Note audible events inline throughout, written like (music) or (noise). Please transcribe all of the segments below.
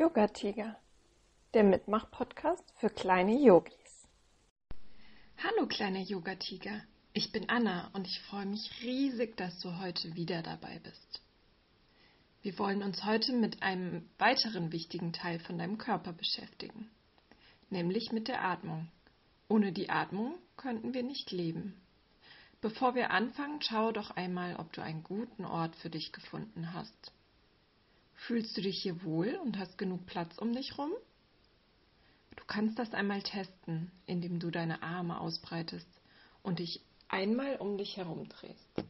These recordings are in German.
Yoga Tiger, der Mitmach-Podcast für kleine Yogis. Hallo kleiner Yoga Tiger, ich bin Anna und ich freue mich riesig, dass du heute wieder dabei bist. Wir wollen uns heute mit einem weiteren wichtigen Teil von deinem Körper beschäftigen, nämlich mit der Atmung. Ohne die Atmung könnten wir nicht leben. Bevor wir anfangen, schau doch einmal, ob du einen guten Ort für dich gefunden hast. Fühlst du dich hier wohl und hast genug Platz um dich rum? Du kannst das einmal testen, indem du deine Arme ausbreitest und dich einmal um dich herum drehst.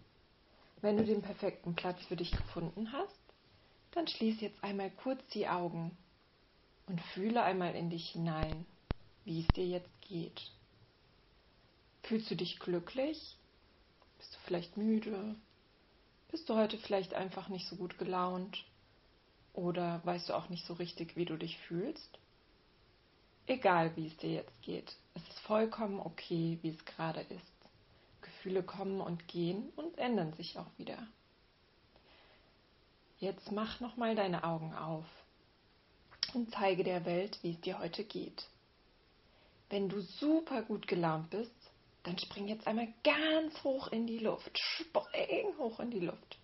Wenn du den perfekten Platz für dich gefunden hast, dann schließ jetzt einmal kurz die Augen und fühle einmal in dich hinein, wie es dir jetzt geht. Fühlst du dich glücklich? Bist du vielleicht müde? Bist du heute vielleicht einfach nicht so gut gelaunt? Oder weißt du auch nicht so richtig, wie du dich fühlst? Egal, wie es dir jetzt geht, es ist vollkommen okay, wie es gerade ist. Gefühle kommen und gehen und ändern sich auch wieder. Jetzt mach nochmal deine Augen auf und zeige der Welt, wie es dir heute geht. Wenn du super gut gelaunt bist, dann spring jetzt einmal ganz hoch in die Luft. Spring hoch in die Luft.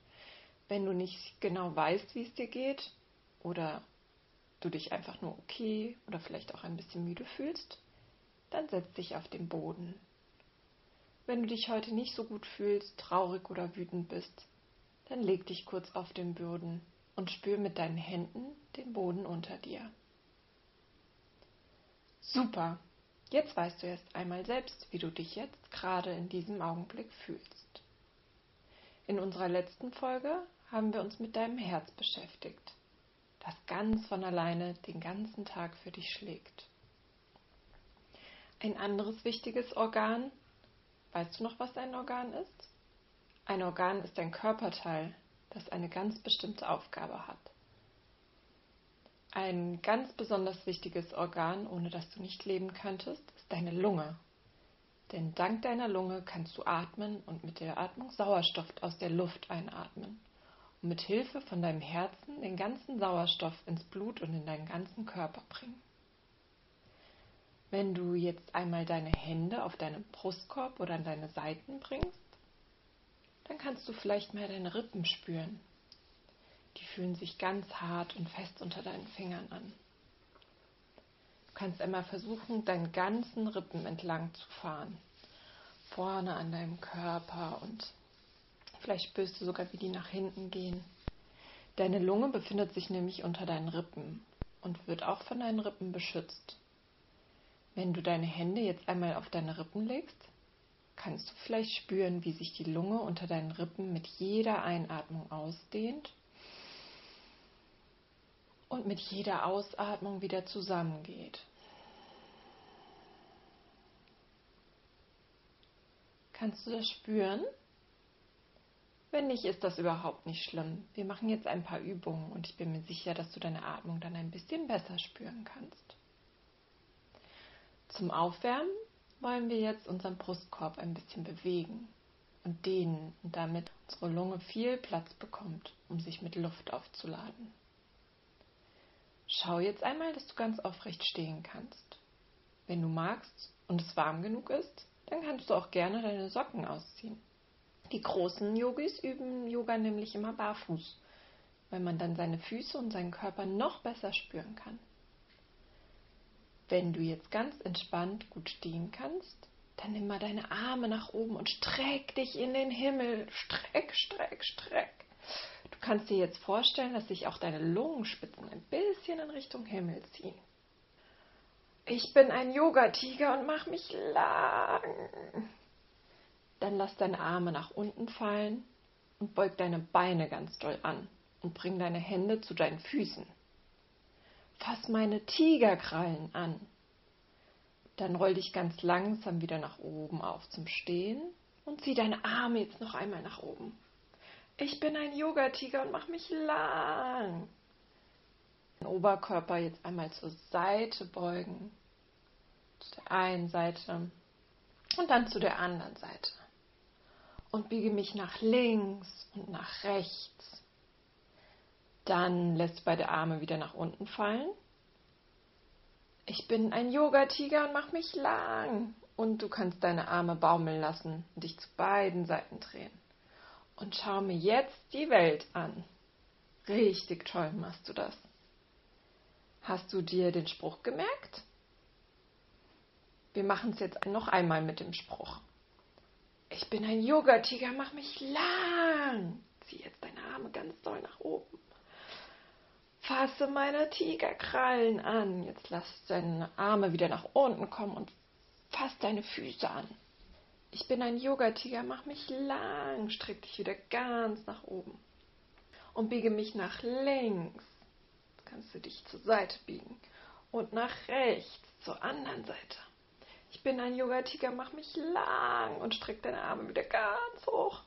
Wenn du nicht genau weißt, wie es dir geht, oder du dich einfach nur okay oder vielleicht auch ein bisschen müde fühlst, dann setz dich auf den Boden. Wenn du dich heute nicht so gut fühlst, traurig oder wütend bist, dann leg dich kurz auf den Boden und spür mit deinen Händen den Boden unter dir. Super! Jetzt weißt du erst einmal selbst, wie du dich jetzt gerade in diesem Augenblick fühlst. In unserer letzten Folge haben wir uns mit deinem Herz beschäftigt das ganz von alleine den ganzen Tag für dich schlägt. Ein anderes wichtiges Organ, weißt du noch, was ein Organ ist? Ein Organ ist ein Körperteil, das eine ganz bestimmte Aufgabe hat. Ein ganz besonders wichtiges Organ, ohne das du nicht leben könntest, ist deine Lunge. Denn dank deiner Lunge kannst du atmen und mit der Atmung Sauerstoff aus der Luft einatmen mit Hilfe von deinem Herzen den ganzen Sauerstoff ins Blut und in deinen ganzen Körper bringen. Wenn du jetzt einmal deine Hände auf deinen Brustkorb oder an deine Seiten bringst, dann kannst du vielleicht mal deine Rippen spüren. Die fühlen sich ganz hart und fest unter deinen Fingern an. Du kannst einmal versuchen, deinen ganzen Rippen entlang zu fahren. Vorne an deinem Körper und Vielleicht spürst du sogar, wie die nach hinten gehen. Deine Lunge befindet sich nämlich unter deinen Rippen und wird auch von deinen Rippen beschützt. Wenn du deine Hände jetzt einmal auf deine Rippen legst, kannst du vielleicht spüren, wie sich die Lunge unter deinen Rippen mit jeder Einatmung ausdehnt und mit jeder Ausatmung wieder zusammengeht. Kannst du das spüren? Wenn nicht, ist das überhaupt nicht schlimm. Wir machen jetzt ein paar Übungen und ich bin mir sicher, dass du deine Atmung dann ein bisschen besser spüren kannst. Zum Aufwärmen wollen wir jetzt unseren Brustkorb ein bisschen bewegen und dehnen und damit unsere Lunge viel Platz bekommt, um sich mit Luft aufzuladen. Schau jetzt einmal, dass du ganz aufrecht stehen kannst. Wenn du magst und es warm genug ist, dann kannst du auch gerne deine Socken ausziehen. Die großen Yogis üben Yoga nämlich immer barfuß, weil man dann seine Füße und seinen Körper noch besser spüren kann. Wenn du jetzt ganz entspannt gut stehen kannst, dann nimm mal deine Arme nach oben und streck dich in den Himmel. Streck, streck, streck. Du kannst dir jetzt vorstellen, dass sich auch deine Lungenspitzen ein bisschen in Richtung Himmel ziehen. Ich bin ein Yoga-Tiger und mach mich lang. Dann lass deine Arme nach unten fallen und beug deine Beine ganz doll an und bring deine Hände zu deinen Füßen. Fass meine Tigerkrallen an. Dann roll dich ganz langsam wieder nach oben auf zum Stehen und zieh deine Arme jetzt noch einmal nach oben. Ich bin ein Yogatiger und mach mich lang. Den Oberkörper jetzt einmal zur Seite beugen. Zu der einen Seite und dann zu der anderen Seite und biege mich nach links und nach rechts. Dann lässt beide Arme wieder nach unten fallen. Ich bin ein Yoga-Tiger und mach mich lang. Und du kannst deine Arme baumeln lassen und dich zu beiden Seiten drehen. Und schau mir jetzt die Welt an. Richtig toll machst du das. Hast du dir den Spruch gemerkt? Wir machen es jetzt noch einmal mit dem Spruch. Ich bin ein Yoga-Tiger, mach mich lang. Zieh jetzt deine Arme ganz doll nach oben. Fasse meine Tigerkrallen an. Jetzt lass deine Arme wieder nach unten kommen und fass deine Füße an. Ich bin ein Yoga-Tiger, mach mich lang. Streck dich wieder ganz nach oben. Und biege mich nach links. Jetzt kannst du dich zur Seite biegen. Und nach rechts, zur anderen Seite. Ich bin ein Yoga-Tiger, mach mich lang und streck deine Arme wieder ganz hoch.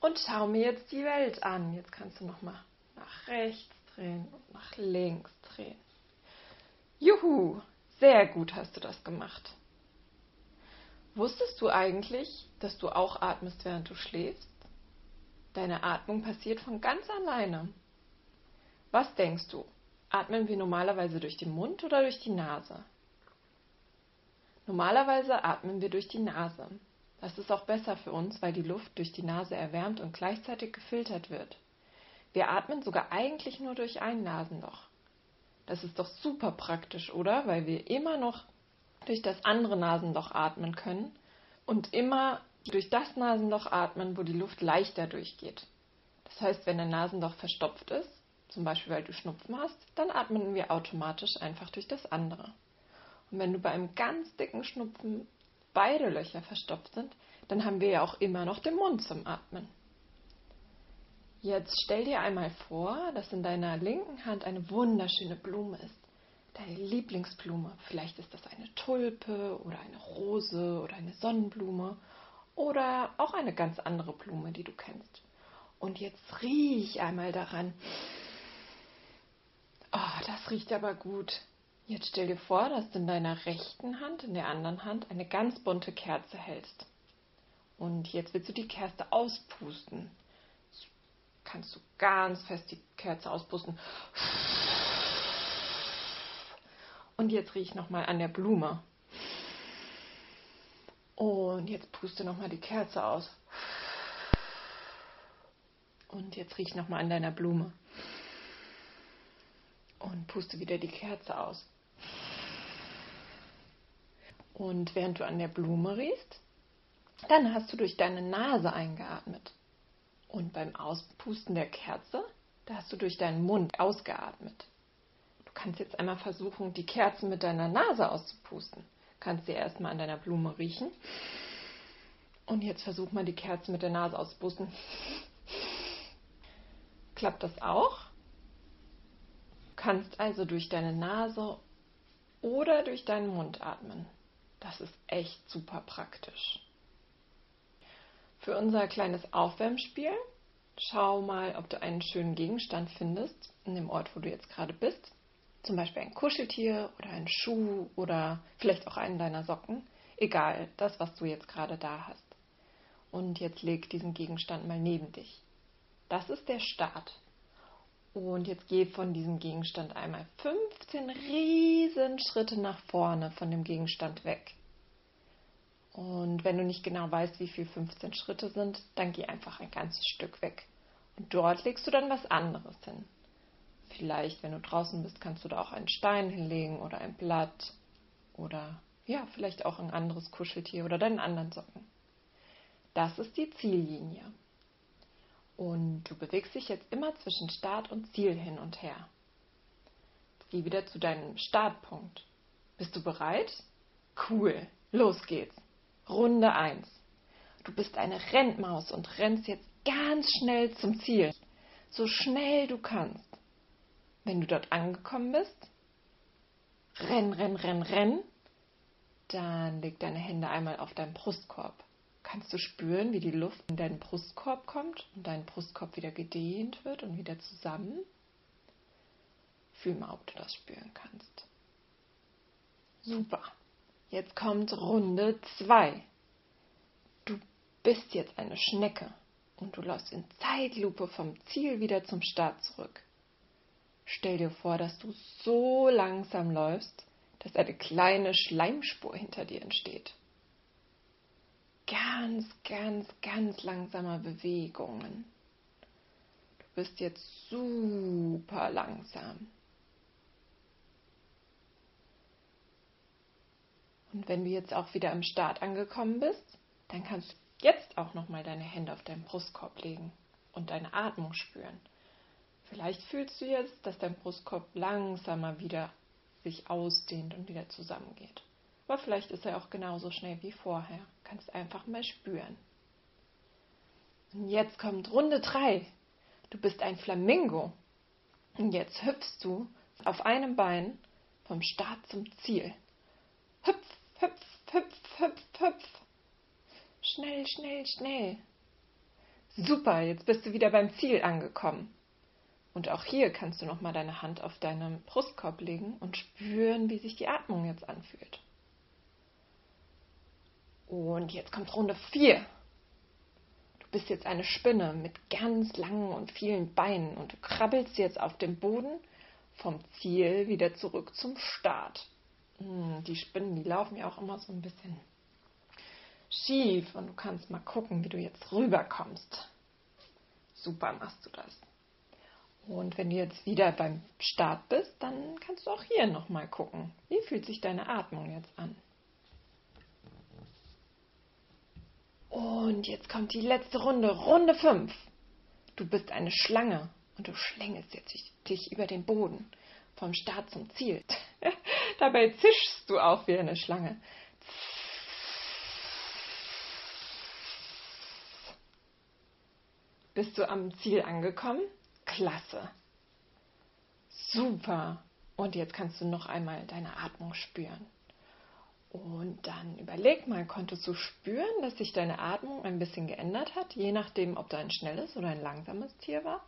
Und schau mir jetzt die Welt an. Jetzt kannst du nochmal nach rechts drehen und nach links drehen. Juhu, sehr gut hast du das gemacht. Wusstest du eigentlich, dass du auch atmest, während du schläfst? Deine Atmung passiert von ganz alleine. Was denkst du? Atmen wir normalerweise durch den Mund oder durch die Nase? Normalerweise atmen wir durch die Nase. Das ist auch besser für uns, weil die Luft durch die Nase erwärmt und gleichzeitig gefiltert wird. Wir atmen sogar eigentlich nur durch ein Nasenloch. Das ist doch super praktisch, oder? Weil wir immer noch durch das andere Nasenloch atmen können und immer durch das Nasenloch atmen, wo die Luft leichter durchgeht. Das heißt, wenn ein Nasenloch verstopft ist, zum Beispiel weil du Schnupfen hast, dann atmen wir automatisch einfach durch das andere. Und wenn du bei einem ganz dicken Schnupfen beide Löcher verstopft sind, dann haben wir ja auch immer noch den Mund zum Atmen. Jetzt stell dir einmal vor, dass in deiner linken Hand eine wunderschöne Blume ist. Deine Lieblingsblume. Vielleicht ist das eine Tulpe oder eine Rose oder eine Sonnenblume oder auch eine ganz andere Blume, die du kennst. Und jetzt riech einmal daran. Oh, das riecht aber gut. Jetzt stell dir vor, dass du in deiner rechten Hand, in der anderen Hand, eine ganz bunte Kerze hältst. Und jetzt willst du die Kerze auspusten. Jetzt kannst du ganz fest die Kerze auspusten. Und jetzt riech nochmal an der Blume. Und jetzt puste nochmal die Kerze aus. Und jetzt riech nochmal an deiner Blume. Und puste wieder die Kerze aus. Und während du an der Blume riechst, dann hast du durch deine Nase eingeatmet. Und beim Auspusten der Kerze, da hast du durch deinen Mund ausgeatmet. Du kannst jetzt einmal versuchen, die Kerze mit deiner Nase auszupusten. Kannst sie erstmal an deiner Blume riechen. Und jetzt versuch mal die Kerze mit der Nase auszupusten. Klappt das auch? Kannst also durch deine Nase oder durch deinen Mund atmen. Das ist echt super praktisch. Für unser kleines Aufwärmspiel schau mal, ob du einen schönen Gegenstand findest in dem Ort, wo du jetzt gerade bist. Zum Beispiel ein Kuscheltier oder ein Schuh oder vielleicht auch einen deiner Socken. Egal, das, was du jetzt gerade da hast. Und jetzt leg diesen Gegenstand mal neben dich. Das ist der Start. Und jetzt geh von diesem Gegenstand einmal 15 riesen Schritte nach vorne von dem Gegenstand weg. Und wenn du nicht genau weißt, wie viel 15 Schritte sind, dann geh einfach ein ganzes Stück weg. Und dort legst du dann was anderes hin. Vielleicht, wenn du draußen bist, kannst du da auch einen Stein hinlegen oder ein Blatt oder ja, vielleicht auch ein anderes Kuscheltier oder deinen anderen Socken. Das ist die Ziellinie. Und du bewegst dich jetzt immer zwischen Start und Ziel hin und her. Geh wieder zu deinem Startpunkt. Bist du bereit? Cool. Los geht's. Runde 1. Du bist eine Rennmaus und rennst jetzt ganz schnell zum Ziel. So schnell du kannst. Wenn du dort angekommen bist, renn, renn, renn, renn. Dann leg deine Hände einmal auf deinen Brustkorb kannst du spüren, wie die Luft in deinen Brustkorb kommt und dein Brustkorb wieder gedehnt wird und wieder zusammen. Fühl mal, ob du das spüren kannst. Super. Jetzt kommt Runde 2. Du bist jetzt eine Schnecke und du läufst in Zeitlupe vom Ziel wieder zum Start zurück. Stell dir vor, dass du so langsam läufst, dass eine kleine Schleimspur hinter dir entsteht. Ganz, ganz, ganz langsame Bewegungen. Du bist jetzt super langsam. Und wenn du jetzt auch wieder am Start angekommen bist, dann kannst du jetzt auch nochmal deine Hände auf deinen Brustkorb legen und deine Atmung spüren. Vielleicht fühlst du jetzt, dass dein Brustkorb langsamer wieder sich ausdehnt und wieder zusammengeht. Aber vielleicht ist er auch genauso schnell wie vorher. Kannst einfach mal spüren. Und jetzt kommt Runde 3. Du bist ein Flamingo. Und jetzt hüpfst du auf einem Bein vom Start zum Ziel. Hüpf, hüpf, hüpf, hüpf, hüpf. Schnell, schnell, schnell. Super, jetzt bist du wieder beim Ziel angekommen. Und auch hier kannst du nochmal deine Hand auf deinen Brustkorb legen und spüren, wie sich die Atmung jetzt anfühlt. Und jetzt kommt Runde 4. Du bist jetzt eine Spinne mit ganz langen und vielen Beinen und du krabbelst jetzt auf dem Boden vom Ziel wieder zurück zum Start. Hm, die Spinnen, die laufen ja auch immer so ein bisschen schief und du kannst mal gucken, wie du jetzt rüberkommst. Super machst du das. Und wenn du jetzt wieder beim Start bist, dann kannst du auch hier nochmal gucken. Wie fühlt sich deine Atmung jetzt an? Und jetzt kommt die letzte Runde, Runde 5. Du bist eine Schlange und du schlängelst jetzt dich über den Boden vom Start zum Ziel. (laughs) Dabei zischst du auch wie eine Schlange. Bist du am Ziel angekommen? Klasse. Super. Und jetzt kannst du noch einmal deine Atmung spüren. Und dann überleg mal, konntest du spüren, dass sich deine Atmung ein bisschen geändert hat, je nachdem, ob du ein schnelles oder ein langsames Tier warst?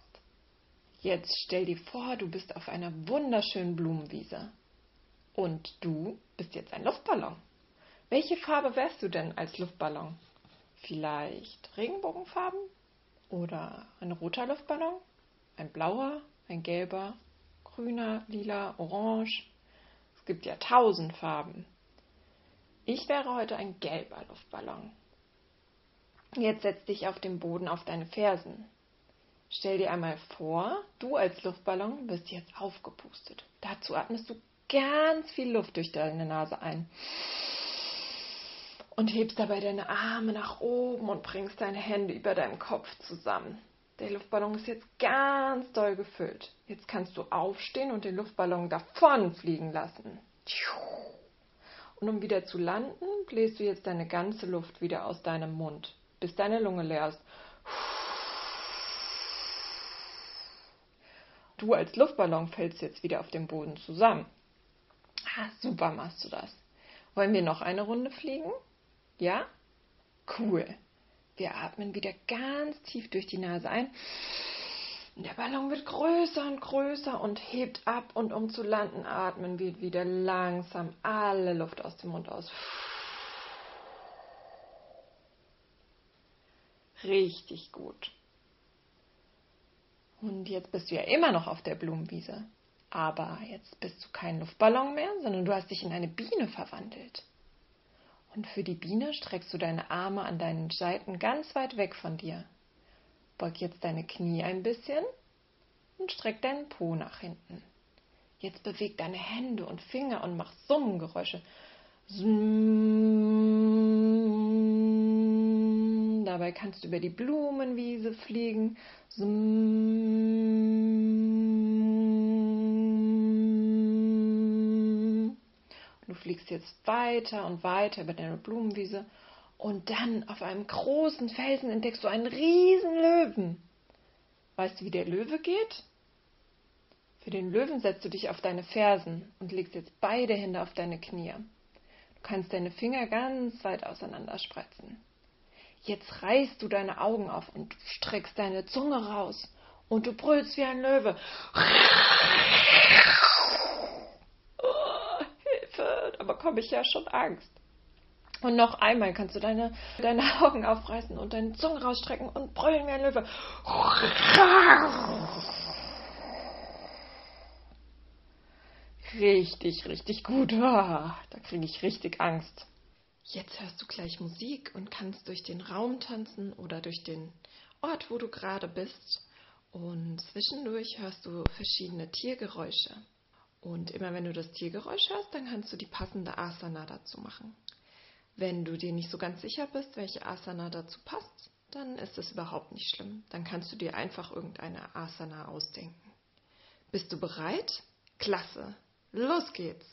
Jetzt stell dir vor, du bist auf einer wunderschönen Blumenwiese. Und du bist jetzt ein Luftballon. Welche Farbe wärst du denn als Luftballon? Vielleicht Regenbogenfarben? Oder ein roter Luftballon? Ein blauer, ein gelber, grüner, lila, orange. Es gibt ja tausend Farben. Ich wäre heute ein gelber Luftballon. Jetzt setz dich auf den Boden auf deine Fersen. Stell dir einmal vor, du als Luftballon wirst jetzt aufgepustet. Dazu atmest du ganz viel Luft durch deine Nase ein und hebst dabei deine Arme nach oben und bringst deine Hände über deinem Kopf zusammen. Der Luftballon ist jetzt ganz doll gefüllt. Jetzt kannst du aufstehen und den Luftballon davon fliegen lassen. Und um wieder zu landen, bläst du jetzt deine ganze Luft wieder aus deinem Mund, bis deine Lunge leer ist. Du als Luftballon fällst jetzt wieder auf den Boden zusammen. Ah, super machst du das. Wollen wir noch eine Runde fliegen? Ja? Cool. Wir atmen wieder ganz tief durch die Nase ein. Der Ballon wird größer und größer und hebt ab und um zu landen atmen wir wieder langsam alle Luft aus dem Mund aus. Richtig gut. Und jetzt bist du ja immer noch auf der Blumenwiese. Aber jetzt bist du kein Luftballon mehr, sondern du hast dich in eine Biene verwandelt. Und für die Biene streckst du deine Arme an deinen Seiten ganz weit weg von dir. Beug jetzt deine Knie ein bisschen und streck deinen Po nach hinten. Jetzt beweg deine Hände und Finger und mach Summengeräusche. Summ. Dabei kannst du über die Blumenwiese fliegen. Summ. Du fliegst jetzt weiter und weiter über deine Blumenwiese und dann auf einem großen Felsen entdeckst du einen riesen Löwen. Weißt du, wie der Löwe geht? Für den Löwen setzt du dich auf deine Fersen und legst jetzt beide Hände auf deine Knie. Du kannst deine Finger ganz weit auseinander spreizen. Jetzt reißt du deine Augen auf und streckst deine Zunge raus und du brüllst wie ein Löwe. Oh, Hilfe, da bekomme ich ja schon Angst. Und noch einmal kannst du deine, deine Augen aufreißen und deine Zunge rausstrecken und brüllen wie ein Löwe. richtig, richtig gut. Ah, da kriege ich richtig Angst. Jetzt hörst du gleich Musik und kannst durch den Raum tanzen oder durch den Ort, wo du gerade bist. Und zwischendurch hörst du verschiedene Tiergeräusche. Und immer wenn du das Tiergeräusch hörst, dann kannst du die passende Asana dazu machen. Wenn du dir nicht so ganz sicher bist, welche Asana dazu passt, dann ist es überhaupt nicht schlimm. Dann kannst du dir einfach irgendeine Asana ausdenken. Bist du bereit? Klasse. Los geht's.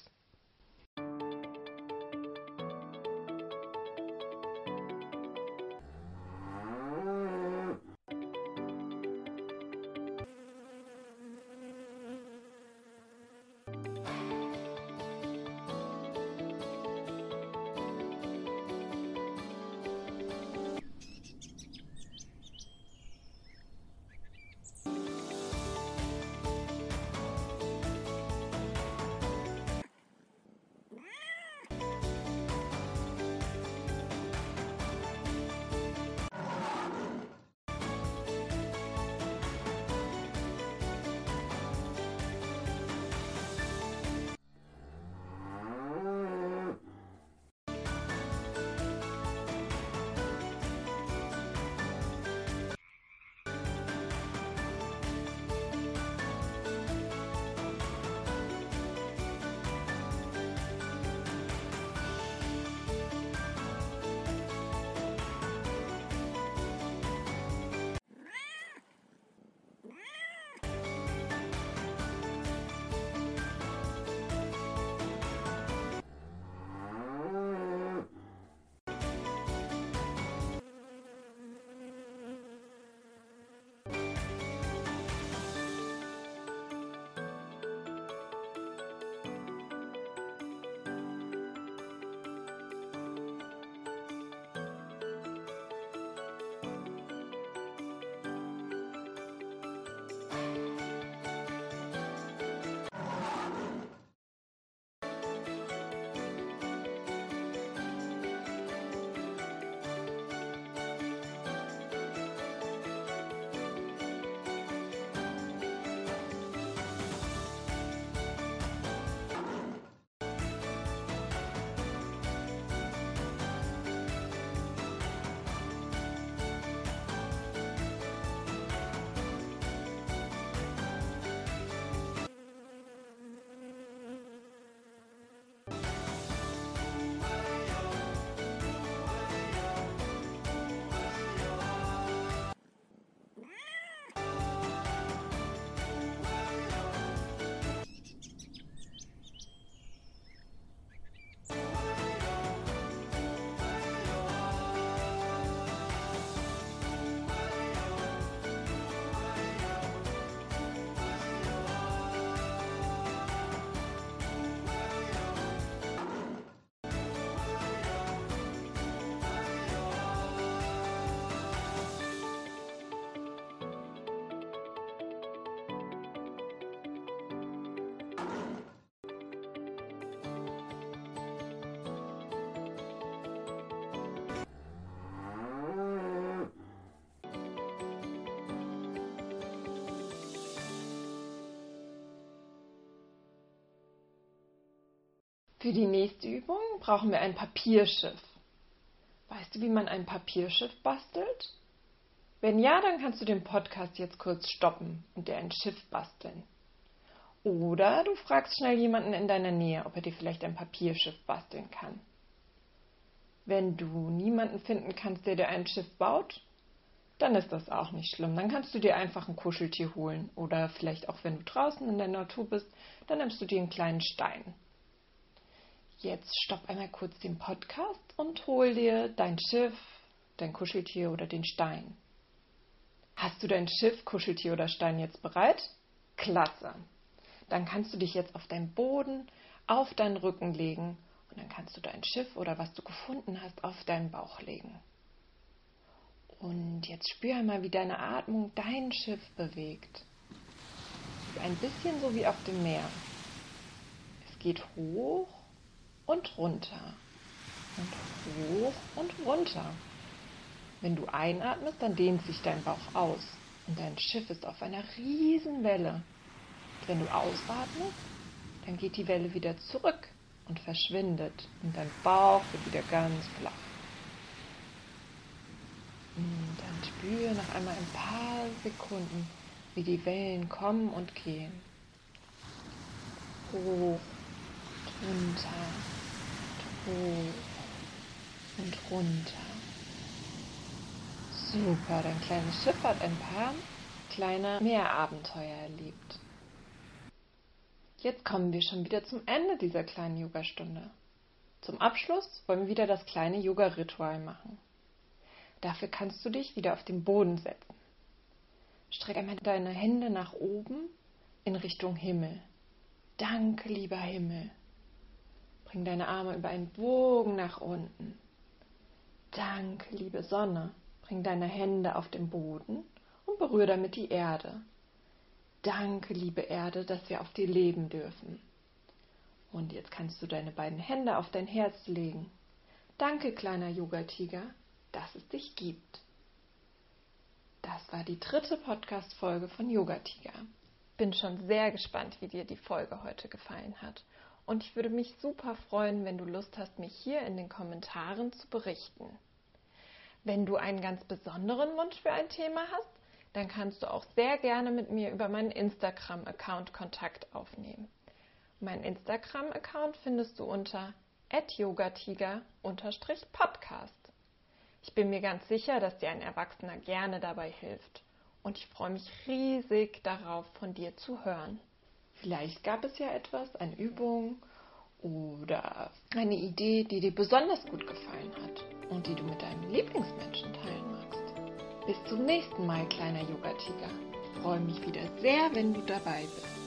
Für die nächste Übung brauchen wir ein Papierschiff. Weißt du, wie man ein Papierschiff bastelt? Wenn ja, dann kannst du den Podcast jetzt kurz stoppen und dir ein Schiff basteln. Oder du fragst schnell jemanden in deiner Nähe, ob er dir vielleicht ein Papierschiff basteln kann. Wenn du niemanden finden kannst, der dir ein Schiff baut, dann ist das auch nicht schlimm. Dann kannst du dir einfach ein Kuscheltier holen. Oder vielleicht auch, wenn du draußen in der Natur bist, dann nimmst du dir einen kleinen Stein. Jetzt stopp einmal kurz den Podcast und hol dir dein Schiff, dein Kuscheltier oder den Stein. Hast du dein Schiff, Kuscheltier oder Stein jetzt bereit? Klasse. Dann kannst du dich jetzt auf deinen Boden, auf deinen Rücken legen und dann kannst du dein Schiff oder was du gefunden hast auf deinen Bauch legen. Und jetzt spür einmal, wie deine Atmung dein Schiff bewegt. Ein bisschen so wie auf dem Meer. Es geht hoch und runter und hoch und runter. Wenn du einatmest, dann dehnt sich dein Bauch aus und dein Schiff ist auf einer riesen Welle. wenn du ausatmest, Dann geht die Welle wieder zurück und verschwindet und dein Bauch wird wieder ganz flach. Und dann spüre noch einmal ein paar Sekunden, wie die Wellen kommen und gehen. Hoch, runter, hoch und runter. Super, dein kleines Schiff hat ein paar kleine Meerabenteuer erlebt. Jetzt kommen wir schon wieder zum Ende dieser kleinen Yogastunde. Zum Abschluss wollen wir wieder das kleine Yoga-Ritual machen. Dafür kannst du dich wieder auf den Boden setzen. Streck einmal deine Hände nach oben in Richtung Himmel. Danke, lieber Himmel. Bring deine Arme über einen Bogen nach unten. Danke, liebe Sonne. Bring deine Hände auf den Boden und berühre damit die Erde. Danke, liebe Erde, dass wir auf dir leben dürfen. Und jetzt kannst du deine beiden Hände auf dein Herz legen. Danke, kleiner Yoga-Tiger, dass es dich gibt. Das war die dritte Podcast-Folge von Yoga Tiger. Bin schon sehr gespannt, wie dir die Folge heute gefallen hat. Und ich würde mich super freuen, wenn du Lust hast, mich hier in den Kommentaren zu berichten. Wenn du einen ganz besonderen Wunsch für ein Thema hast, dann kannst du auch sehr gerne mit mir über meinen Instagram-Account Kontakt aufnehmen. Mein Instagram-Account findest du unter yogatiger-podcast. Ich bin mir ganz sicher, dass dir ein Erwachsener gerne dabei hilft. Und ich freue mich riesig darauf, von dir zu hören. Vielleicht gab es ja etwas, eine Übung oder eine Idee, die dir besonders gut gefallen hat und die du mit deinem Lieblingsmenschen teilen magst. Bis zum nächsten Mal, kleiner Yoga-Tiger. Ich freue mich wieder sehr, wenn du dabei bist.